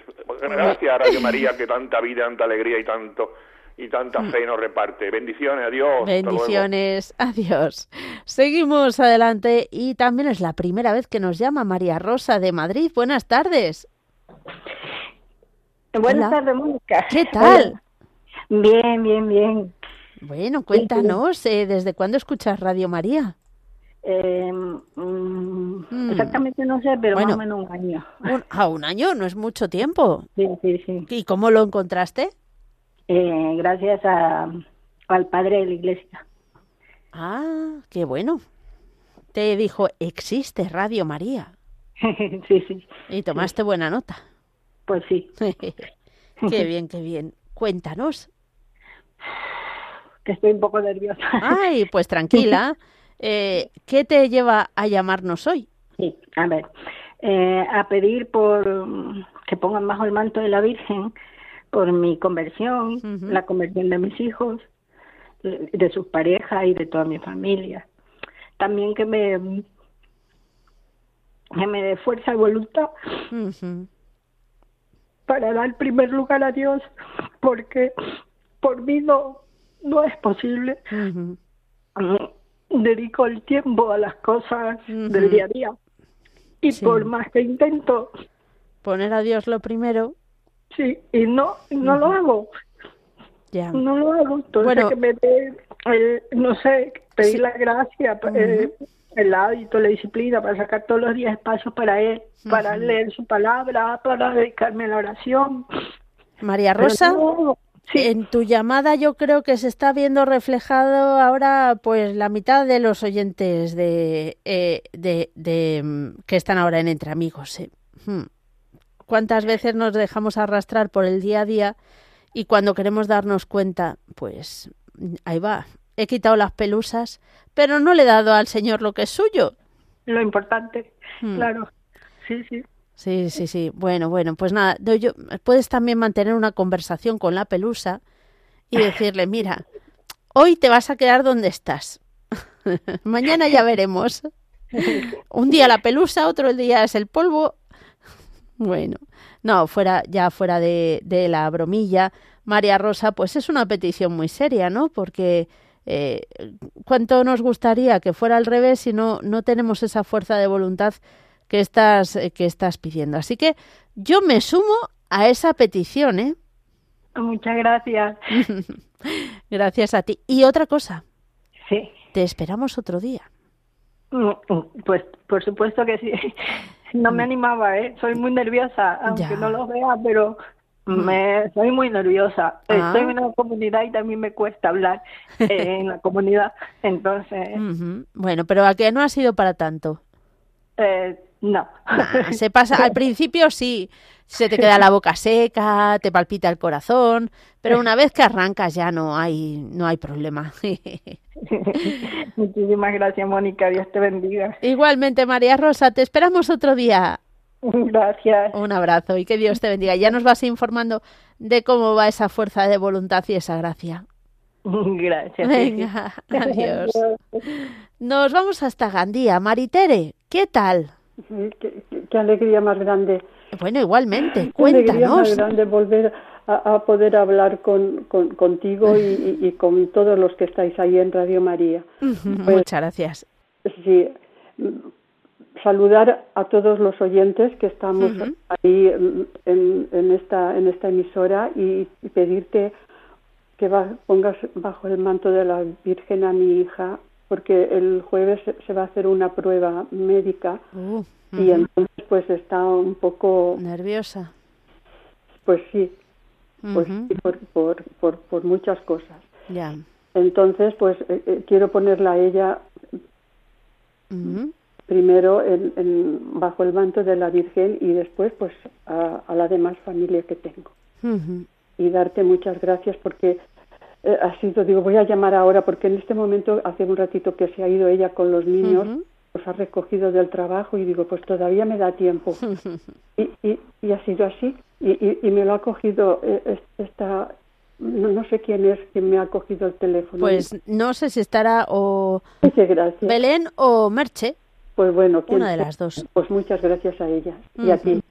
[SPEAKER 7] gracias a Radio María que tanta vida, tanta alegría y tanto y tanta fe nos reparte. Bendiciones, adiós.
[SPEAKER 2] Bendiciones, adiós. Seguimos adelante y también es la primera vez que nos llama María Rosa de Madrid. Buenas tardes.
[SPEAKER 8] Buenas tardes, Mónica.
[SPEAKER 2] ¿Qué tal?
[SPEAKER 8] Bien, bien, bien.
[SPEAKER 2] Bueno, cuéntanos, eh, ¿desde cuándo escuchas Radio María?
[SPEAKER 8] Eh, mm, exactamente no sé, pero más o menos un año.
[SPEAKER 2] Un, ah, un año, no es mucho tiempo.
[SPEAKER 8] Sí, sí, sí.
[SPEAKER 2] ¿Y cómo lo encontraste?
[SPEAKER 8] Eh, gracias a, al padre de la iglesia.
[SPEAKER 2] Ah, qué bueno. Te dijo, existe Radio María.
[SPEAKER 8] sí, sí.
[SPEAKER 2] Y tomaste buena nota.
[SPEAKER 8] Pues sí.
[SPEAKER 2] qué bien, qué bien. Cuéntanos.
[SPEAKER 8] Que estoy un poco nerviosa.
[SPEAKER 2] Ay, pues tranquila. Eh, ¿Qué te lleva a llamarnos hoy?
[SPEAKER 8] Sí, a ver, eh, a pedir por que pongan bajo el manto de la Virgen por mi conversión, la conversión de mis hijos, de sus parejas y de toda mi familia. También que me que me dé fuerza y voluntad para dar primer lugar a Dios, porque por mí no, no es posible. Dedico el tiempo a las cosas del día a día. Y por más que intento
[SPEAKER 2] poner a Dios lo primero,
[SPEAKER 8] Sí, y no, no lo hago.
[SPEAKER 2] Ya.
[SPEAKER 8] No lo hago. Entonces que me dé, no sé, pedir la gracia, eh, el hábito, la disciplina para sacar todos los días espacios para él, para leer su palabra, para dedicarme a la oración.
[SPEAKER 2] María Rosa, en tu llamada yo creo que se está viendo reflejado ahora pues la mitad de los oyentes de, eh, de, de, mm, que están ahora en Entre Amigos. Eh. Cuántas veces nos dejamos arrastrar por el día a día y cuando queremos darnos cuenta, pues ahí va, he quitado las pelusas, pero no le he dado al Señor lo que es suyo.
[SPEAKER 8] Lo importante, hmm. claro. Sí, sí.
[SPEAKER 2] Sí, sí, sí. Bueno, bueno, pues nada, yo, puedes también mantener una conversación con la pelusa y decirle, mira, hoy te vas a quedar donde estás. Mañana ya veremos. Un día la pelusa, otro día es el polvo bueno, no, fuera, ya fuera de, de la bromilla, María Rosa, pues es una petición muy seria, ¿no? Porque eh, cuánto nos gustaría que fuera al revés si no, no tenemos esa fuerza de voluntad que estás, eh, que estás pidiendo. Así que yo me sumo a esa petición, ¿eh?
[SPEAKER 8] Muchas gracias.
[SPEAKER 2] gracias a ti. Y otra cosa.
[SPEAKER 8] Sí.
[SPEAKER 2] Te esperamos otro día.
[SPEAKER 8] Mm, mm, pues por supuesto que sí. No me mm. animaba, ¿eh? Soy muy nerviosa, aunque no lo vea, pero me soy muy nerviosa. Estoy en una comunidad y también me cuesta hablar eh, en la comunidad, entonces.
[SPEAKER 2] Bueno, pero ¿a qué no ha sido para tanto?
[SPEAKER 8] Eh, no.
[SPEAKER 2] se pasa, al principio sí, se te queda la boca seca, te palpita el corazón, pero una vez que arrancas ya no hay, no hay problema.
[SPEAKER 8] Muchísimas gracias, Mónica. Dios te bendiga.
[SPEAKER 2] Igualmente, María Rosa, te esperamos otro día.
[SPEAKER 8] Gracias.
[SPEAKER 2] Un abrazo y que Dios te bendiga. Ya nos vas informando de cómo va esa fuerza de voluntad y esa gracia.
[SPEAKER 8] Gracias.
[SPEAKER 2] Venga, adiós. Nos vamos hasta Gandía. Maritere, ¿qué tal?
[SPEAKER 9] Qué, alegría más grande.
[SPEAKER 2] Bueno, igualmente, cuéntanos. Qué alegría más
[SPEAKER 9] grande volver a, poder hablar con, contigo y, con todos los que estáis ahí en Radio María.
[SPEAKER 2] Pues, Muchas gracias.
[SPEAKER 9] Sí, saludar a todos los oyentes que estamos ahí en, en, esta, en esta emisora y, pedirte que pongas bajo el manto de la Virgen a mi hija porque el jueves se va a hacer una prueba médica uh, y entonces pues está un poco
[SPEAKER 2] nerviosa.
[SPEAKER 9] Pues sí, pues por, por, por, por, muchas cosas. Ya. Entonces pues eh, eh, quiero ponerla a ella primero en, bajo el manto de la Virgen y después pues a, la demás familia que tengo. Y darte muchas gracias porque eh, ha sido, digo, voy a llamar ahora porque en este momento, hace un ratito que se ha ido ella con los niños, los ha recogido del trabajo y digo, pues todavía me da tiempo. y, y, y, ha sido así. Y, y, me lo ha cogido eh, esta, no, sé quién es quien me ha cogido el teléfono.
[SPEAKER 2] Pues no sé si estará o Belén o Merche.
[SPEAKER 9] Pues bueno,
[SPEAKER 2] una de las dos.
[SPEAKER 9] Pues muchas gracias a ella y a ti.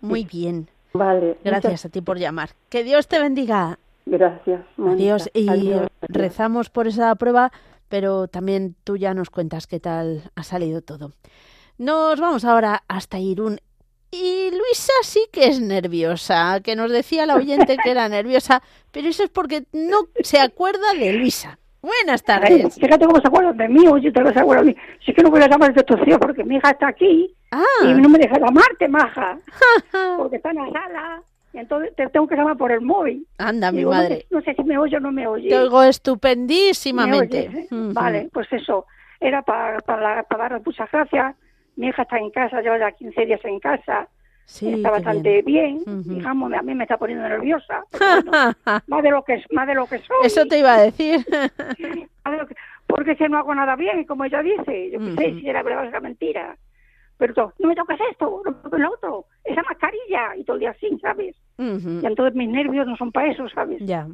[SPEAKER 2] Muy bien.
[SPEAKER 9] Vale.
[SPEAKER 2] Gracias a ti por llamar. Que Dios te bendiga.
[SPEAKER 9] Gracias.
[SPEAKER 2] Adiós. Y rezamos por esa prueba, pero también tú ya nos cuentas qué tal ha salido todo. Nos vamos ahora hasta Irún. Y Luisa sí que es nerviosa, que nos decía la oyente que era nerviosa, pero eso es porque no se acuerda de Luisa. Buenas tardes.
[SPEAKER 10] fíjate cómo se acuerdan de mí, oye, te lo acuerdo de mí. Si es que no voy a llamar de tu tío porque mi hija está aquí ah. y no me deja llamarte, maja. porque está en la sala. Y entonces te tengo que llamar por el móvil.
[SPEAKER 2] Anda, mi madre.
[SPEAKER 10] No sé, si me oye o no me oye.
[SPEAKER 2] Te oigo estupendísimamente.
[SPEAKER 10] Eh? Vale, pues eso. Era para, para, para darle muchas gracias. Mi hija está en casa, lleva ya 15 días en casa está bastante bien, uh a mí me está poniendo nerviosa más de lo que más de lo que soy.
[SPEAKER 2] Eso te iba a decir.
[SPEAKER 10] Porque si no hago nada bien como ella dice yo sé si era verdad o era mentira. Pero no me toques esto no me toques lo otro esa mascarilla y todo el día así sabes y entonces mis nervios no son para eso sabes
[SPEAKER 2] ya.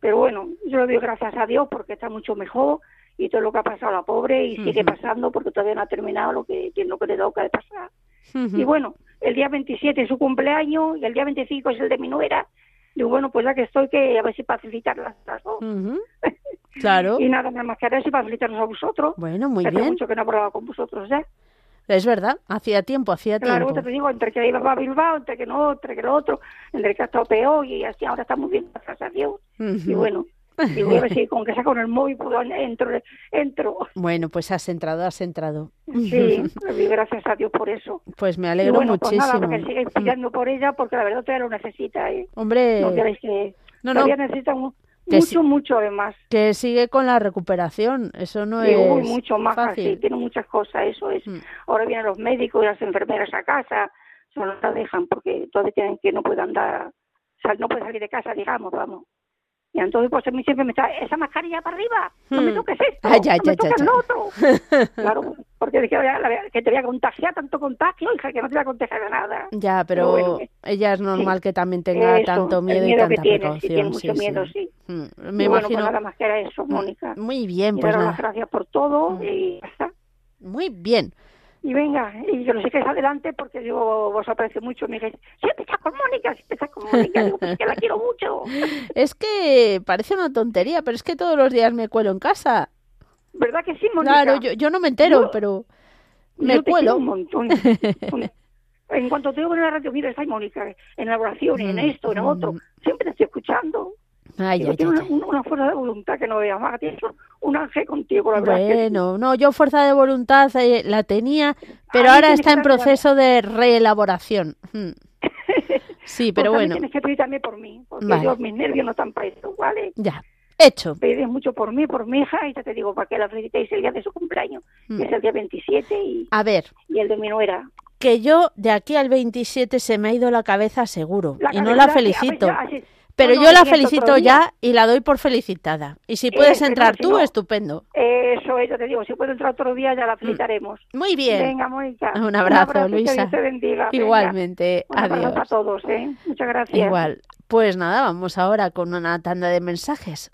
[SPEAKER 10] Pero bueno yo le doy gracias a Dios porque está mucho mejor y todo lo que ha pasado a la pobre y sigue pasando porque todavía no ha terminado lo que, lo que le toca de pasar y bueno el día 27 es su cumpleaños y el día 25 es el de mi nuera. Digo, bueno, pues ya que estoy, que a ver si felicitarlas las dos.
[SPEAKER 2] Claro.
[SPEAKER 10] y nada, más que si para felicitarlos a vosotros.
[SPEAKER 2] Bueno, muy bien.
[SPEAKER 10] mucho que no probado con vosotros, ¿eh?
[SPEAKER 2] Es verdad, hacía tiempo, hacía
[SPEAKER 10] tiempo.
[SPEAKER 2] Claro,
[SPEAKER 10] te digo, entre que iba a Bilbao, entre que no, entre que lo otro, entre que ha estado peor y así ahora está muy bien, gracias a Dios. Y bueno, y si con que sea con el móvil puedo entro, entro.
[SPEAKER 2] Bueno, pues has entrado, has entrado.
[SPEAKER 10] Sí, pues gracias a Dios por eso.
[SPEAKER 2] Pues me alegro
[SPEAKER 10] bueno,
[SPEAKER 2] muchísimo.
[SPEAKER 10] Pues nada, que sigue pidiendo por ella porque la verdad todavía lo necesita. ¿eh?
[SPEAKER 2] Hombre,
[SPEAKER 10] no, que no, todavía necesita mucho, mucho además.
[SPEAKER 2] Que sigue con la recuperación, eso no es
[SPEAKER 10] muy, mucho más fácil. tiene muchas cosas, eso es. Mm. Ahora vienen los médicos y las enfermeras a casa, no la dejan porque todavía tienen que no puede andar, o sea, no puede salir de casa, digamos, vamos. Y entonces pues a mí siempre me está, esa mascarilla para arriba, no me hmm. toques esto, no me toques lo otro. claro, porque dije, que te voy a contagiar tanto contagio, hija, que no te voy a contagiar de nada.
[SPEAKER 2] Ya, pero, ella es normal que también tenga tanto miedo, y tanta
[SPEAKER 10] tiene,
[SPEAKER 2] precaución. Sí,
[SPEAKER 10] tiene mucho miedo, sí.
[SPEAKER 2] Hmm. Me
[SPEAKER 10] y bueno,
[SPEAKER 2] imagino...
[SPEAKER 10] pues nada más que era eso, hmm. Mónica.
[SPEAKER 2] Muy bien, pues nada.
[SPEAKER 10] las gracias por todo y ya está.
[SPEAKER 2] Muy bien
[SPEAKER 10] y venga, y yo lo sé que es adelante porque yo vos aprecio mucho. Me dice, siempre estás con Mónica, siempre estás con Mónica. Digo, pues que la quiero mucho.
[SPEAKER 2] Es que parece una tontería, pero es que todos los días me cuelo en casa.
[SPEAKER 10] ¿Verdad que sí, Mónica?
[SPEAKER 2] Claro, yo, yo no me entero, pero me
[SPEAKER 10] yo
[SPEAKER 2] cuelo.
[SPEAKER 10] un montón. en cuanto te oigo en la radio, mira, está Mónica, en la oración, en mm, esto, en otro, mm. siempre te estoy escuchando.
[SPEAKER 2] Ay, ay,
[SPEAKER 10] una, una, fuerza de voluntad que no veas más. Tienes un ángel contigo, la
[SPEAKER 2] verdad. Bueno, no, yo fuerza de voluntad eh, la tenía, pero ahora está en proceso de reelaboración. Hmm. Sí, pero
[SPEAKER 10] pues
[SPEAKER 2] bueno.
[SPEAKER 10] Tienes que pedir también por mí, porque yo, mis nervios no están para eso, ¿vale?
[SPEAKER 2] Ya. Hecho.
[SPEAKER 10] Pedís mucho por mí, por mi hija, y ya te digo, para que la felicitéis el día de su cumpleaños, que hmm. es el día 27, y,
[SPEAKER 2] A ver.
[SPEAKER 10] y el de mi nuera.
[SPEAKER 2] Que yo, de aquí al 27, se me ha ido la cabeza seguro, y no la felicito. Pero yo la felicito ya y la doy por felicitada. Y si puedes eh, entrar tú, estupendo.
[SPEAKER 10] Eso, eso te digo. Si puedo entrar otro día, ya la mm. felicitaremos.
[SPEAKER 2] Muy bien.
[SPEAKER 10] Venga, Mónica.
[SPEAKER 2] Un abrazo, Luisa. Igualmente. Adiós.
[SPEAKER 10] a todos, ¿eh? Muchas gracias.
[SPEAKER 2] Igual. Pues nada, vamos ahora con una tanda de mensajes.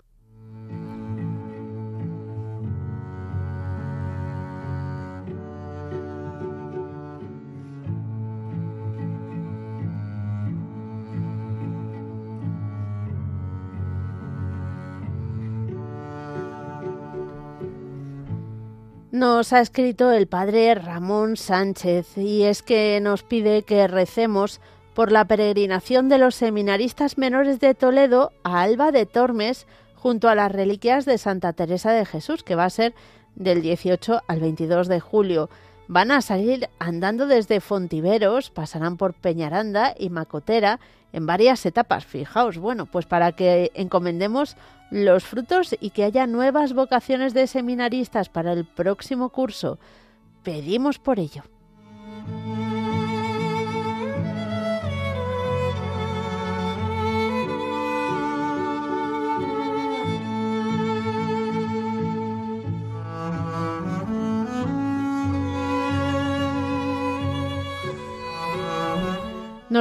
[SPEAKER 2] Nos ha escrito el padre Ramón Sánchez y es que nos pide que recemos por la peregrinación de los seminaristas menores de Toledo a Alba de Tormes junto a las reliquias de Santa Teresa de Jesús, que va a ser del 18 al 22 de julio. Van a salir andando desde Fontiveros, pasarán por Peñaranda y Macotera en varias etapas. Fijaos, bueno, pues para que encomendemos los frutos y que haya nuevas vocaciones de seminaristas para el próximo curso. Pedimos por ello.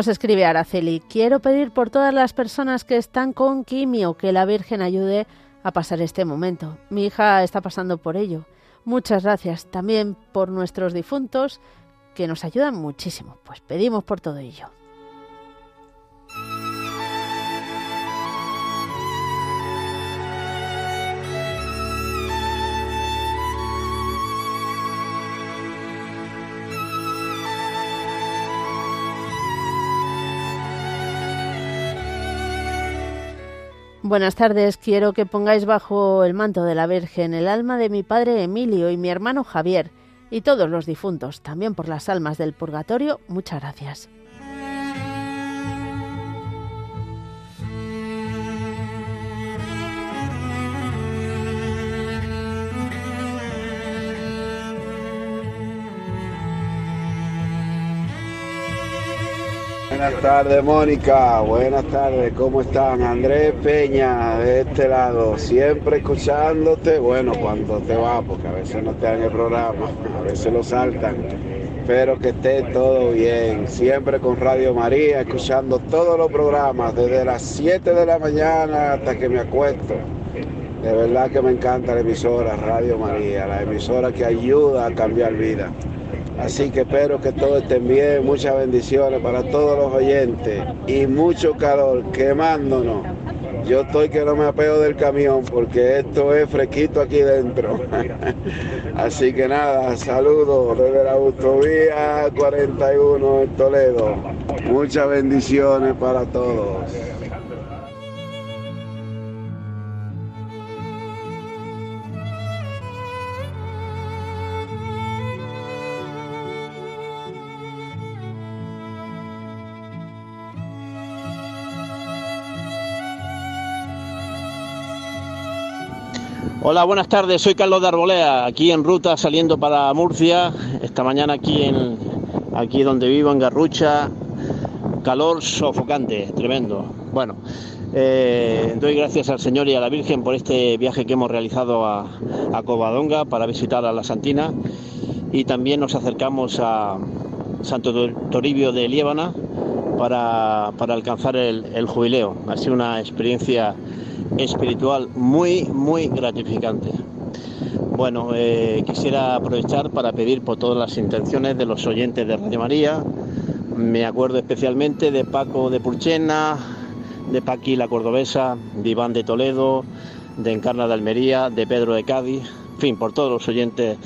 [SPEAKER 2] Nos escribe Araceli, quiero pedir por todas las personas que están con quimio que la Virgen ayude a pasar este momento. Mi hija está pasando por ello. Muchas gracias también por nuestros difuntos que nos ayudan muchísimo. Pues pedimos por todo ello. Buenas tardes. Quiero que pongáis bajo el manto de la Virgen el alma de mi padre Emilio y mi hermano Javier y todos los difuntos, también por las almas del purgatorio. Muchas gracias.
[SPEAKER 11] Buenas tardes, Mónica. Buenas tardes, ¿cómo están? Andrés Peña, de este lado, siempre escuchándote. Bueno, cuando te va, porque a veces no te dan el programa, a veces lo saltan. Espero que esté todo bien. Siempre con Radio María, escuchando todos los programas, desde las 7 de la mañana hasta que me acuesto. De verdad que me encanta la emisora Radio María, la emisora que ayuda a cambiar vida. Así que espero que todos estén bien, muchas bendiciones para todos los oyentes y mucho calor quemándonos. Yo estoy que no me apego del camión porque esto es fresquito aquí dentro. Así que nada, saludos desde la autovía 41 en Toledo. Muchas bendiciones para todos.
[SPEAKER 12] Hola, buenas tardes. Soy Carlos de Arbolea, aquí en ruta saliendo para Murcia. Esta mañana aquí en aquí donde vivo en Garrucha, calor sofocante, tremendo. Bueno, eh, doy gracias al Señor y a la Virgen por este viaje que hemos realizado a, Covadonga para visitar a la Santina y también nos acercamos a Santo Toribio de Liébana para, alcanzar el, el jubileo. Ha sido una experiencia espiritual muy, muy gratificante. Bueno, eh, quisiera aprovechar para pedir por todas las intenciones de los oyentes de Radio María. Me acuerdo especialmente de Paco de Purchena, de Paqui la Cordobesa, de Iván de Toledo, de Encarna de Almería, de Pedro de Cádiz, en fin, por todos los oyentes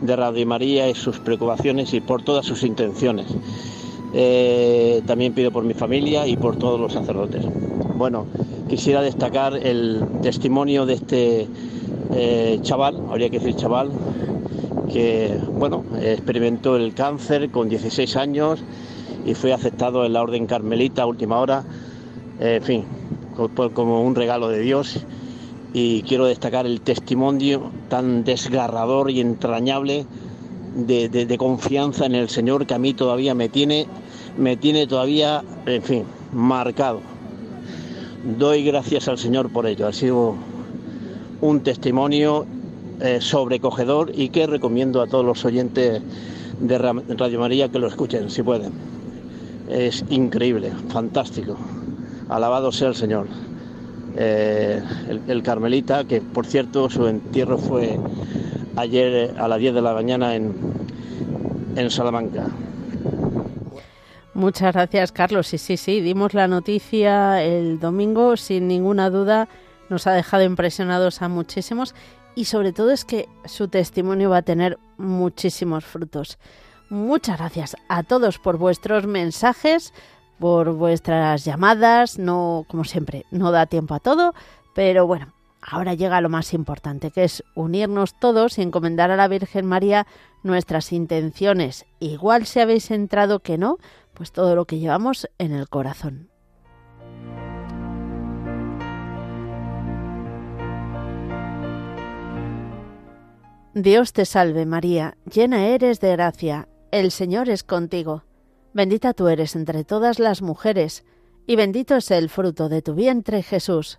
[SPEAKER 12] de Radio María y sus preocupaciones y por todas sus intenciones. Eh, también pido por mi familia y por todos los sacerdotes. Bueno, quisiera destacar el testimonio de este eh, chaval, habría que decir chaval, que bueno, experimentó el cáncer con 16 años y fue aceptado en la Orden Carmelita a última hora, eh, en fin, como un regalo de Dios. Y quiero destacar el testimonio tan desgarrador y entrañable de, confianza en el Señor que a mí todavía me tiene, me tiene todavía, en fin, marcado doy gracias al Señor por ello. Ha sido un testimonio eh, sobrecogedor y que recomiendo a todos los oyentes de Radio María que lo escuchen, si pueden. Es increíble, fantástico. Alabado sea el Señor. Eh, el, Carmelita, que por cierto su entierro fue ayer a las 10 de la mañana en, en Salamanca.
[SPEAKER 2] Muchas gracias, Carlos. Sí, sí, sí, dimos la noticia el domingo, sin ninguna duda, nos ha dejado impresionados a muchísimos y sobre todo es que su testimonio va a tener muchísimos frutos. Muchas gracias a todos por vuestros mensajes, por vuestras llamadas. No, como siempre, no da tiempo a todo, pero bueno, ahora llega lo más importante, que es unirnos todos y encomendar a la Virgen María nuestras intenciones. Igual si habéis entrado que no, pues todo lo que llevamos en el corazón. Dios te salve María, llena eres de gracia, el Señor es contigo. Bendita tú eres entre todas las mujeres, y bendito es el fruto de tu vientre Jesús.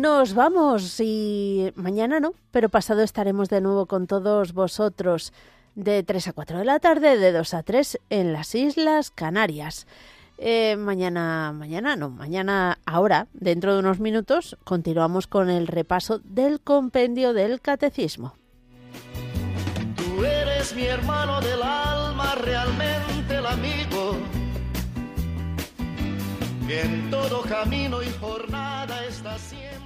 [SPEAKER 2] Nos vamos y mañana no, pero pasado estaremos de nuevo con todos vosotros de 3 a 4 de la tarde, de 2 a 3 en las Islas Canarias. Eh, mañana, mañana no, mañana, ahora, dentro de unos minutos, continuamos con el repaso del compendio del catecismo.
[SPEAKER 1] Tú eres mi hermano del alma, realmente el amigo, que en todo camino y jornada está siempre